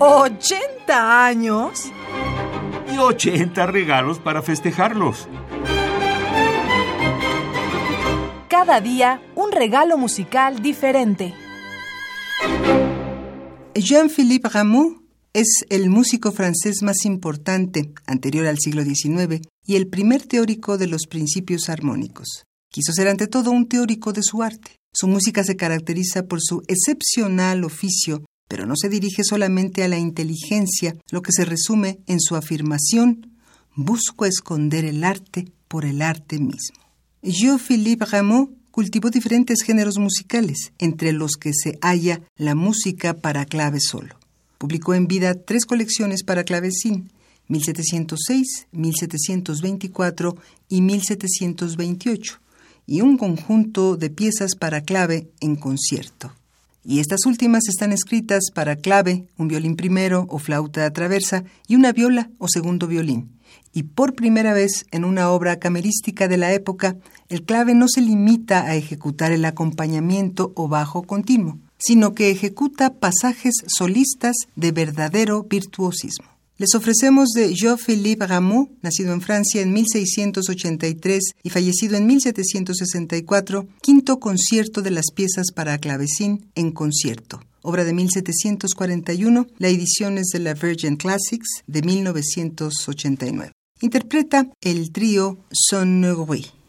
¿80 años? Y 80 regalos para festejarlos. Cada día un regalo musical diferente. Jean-Philippe Rameau es el músico francés más importante, anterior al siglo XIX, y el primer teórico de los principios armónicos. Quiso ser ante todo un teórico de su arte. Su música se caracteriza por su excepcional oficio, pero no se dirige solamente a la inteligencia, lo que se resume en su afirmación, busco esconder el arte por el arte mismo. Jean-Philippe Rameau cultivó diferentes géneros musicales, entre los que se halla la música para clave solo. Publicó en vida tres colecciones para clavecín, 1706, 1724 y 1728, y un conjunto de piezas para clave en concierto. Y estas últimas están escritas para clave, un violín primero o flauta traversa y una viola o segundo violín. Y por primera vez en una obra camerística de la época, el clave no se limita a ejecutar el acompañamiento o bajo continuo, sino que ejecuta pasajes solistas de verdadero virtuosismo. Les ofrecemos de Jean-Philippe Rameau, nacido en Francia en 1683 y fallecido en 1764, quinto concierto de las piezas para clavecín en concierto. Obra de 1741, la edición es de la Virgin Classics de 1989. Interpreta el trío Sonnerie.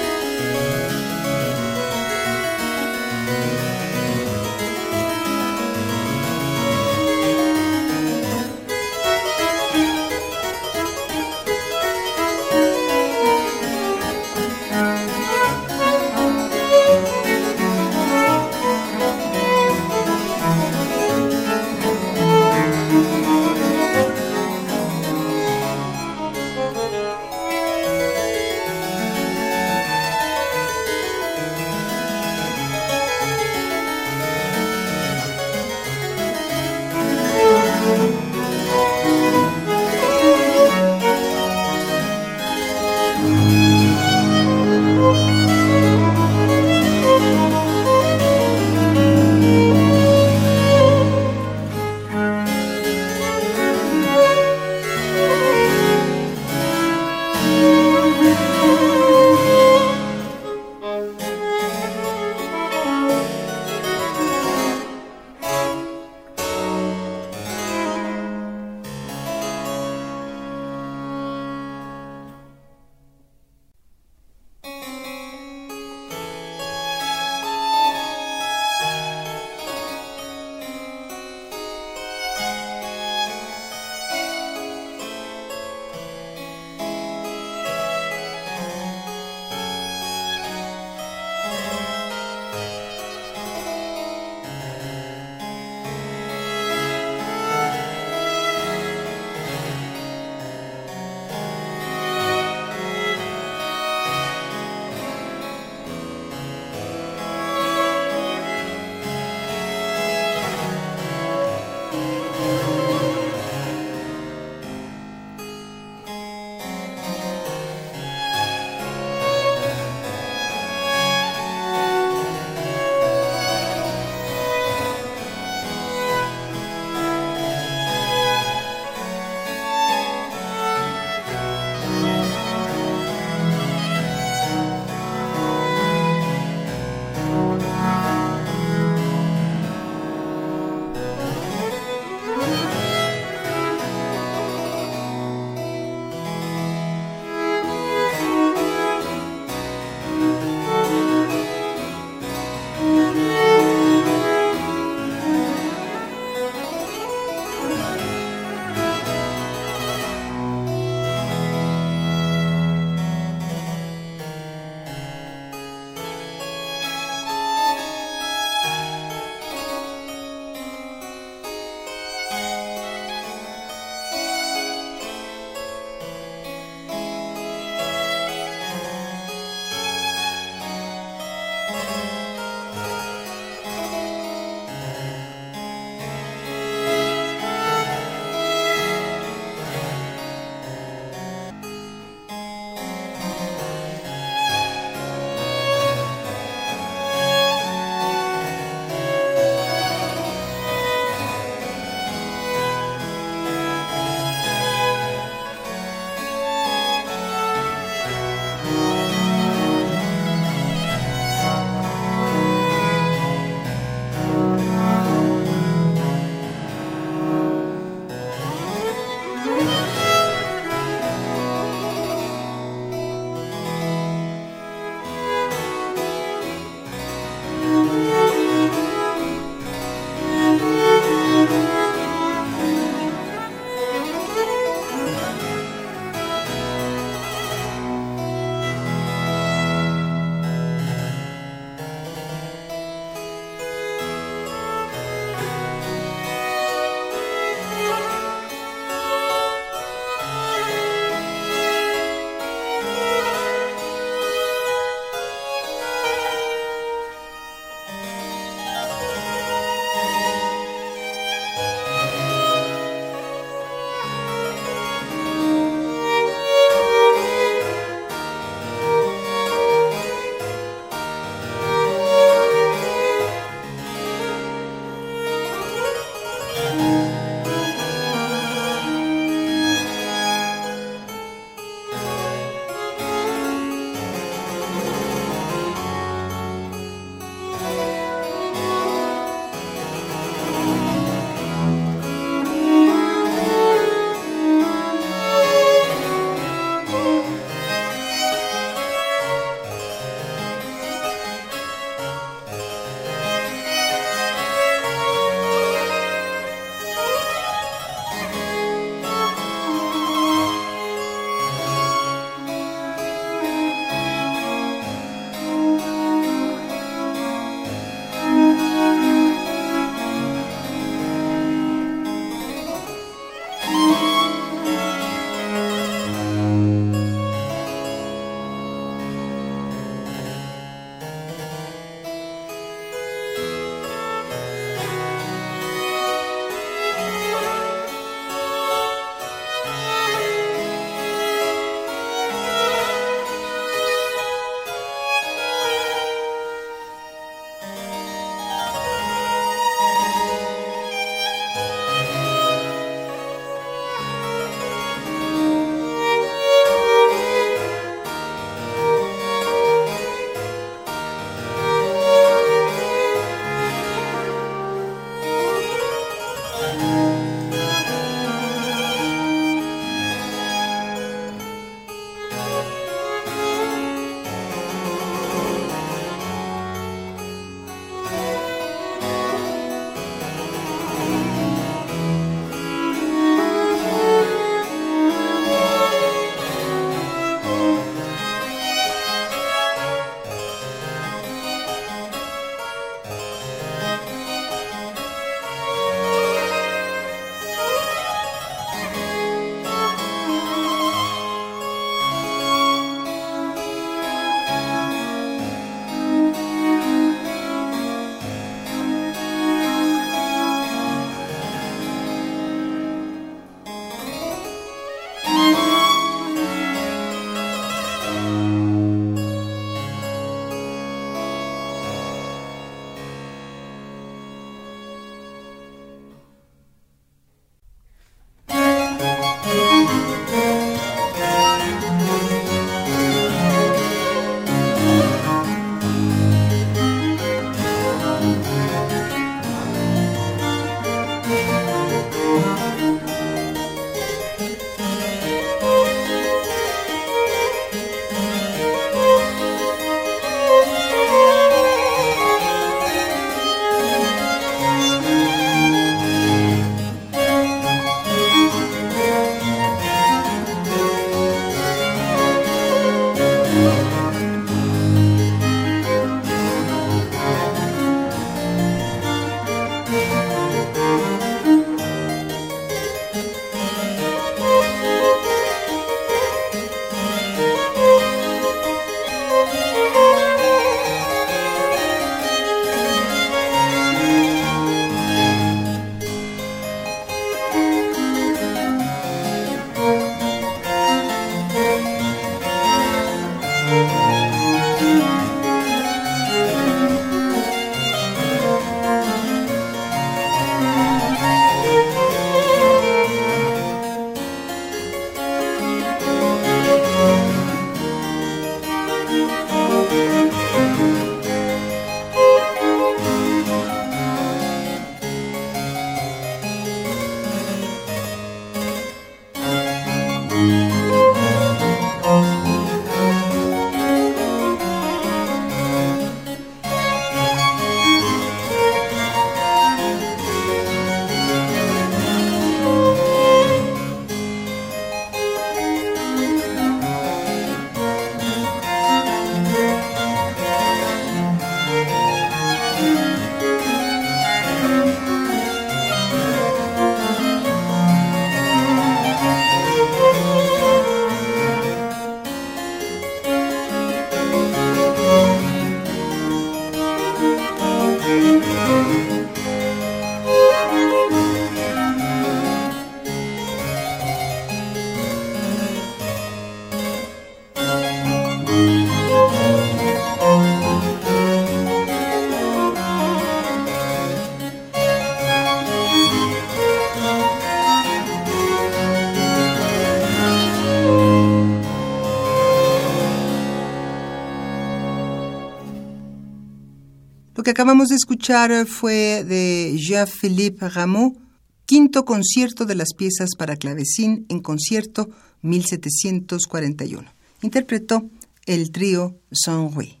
Que acabamos de escuchar fue de Jean-Philippe Rameau, quinto concierto de las piezas para clavecín en concierto 1741. Interpretó el trío Saint-Rui.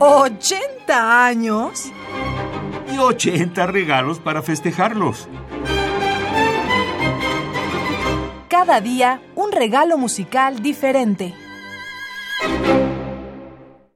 ¿80 años? Y 80 regalos para festejarlos. Cada día un regalo musical diferente.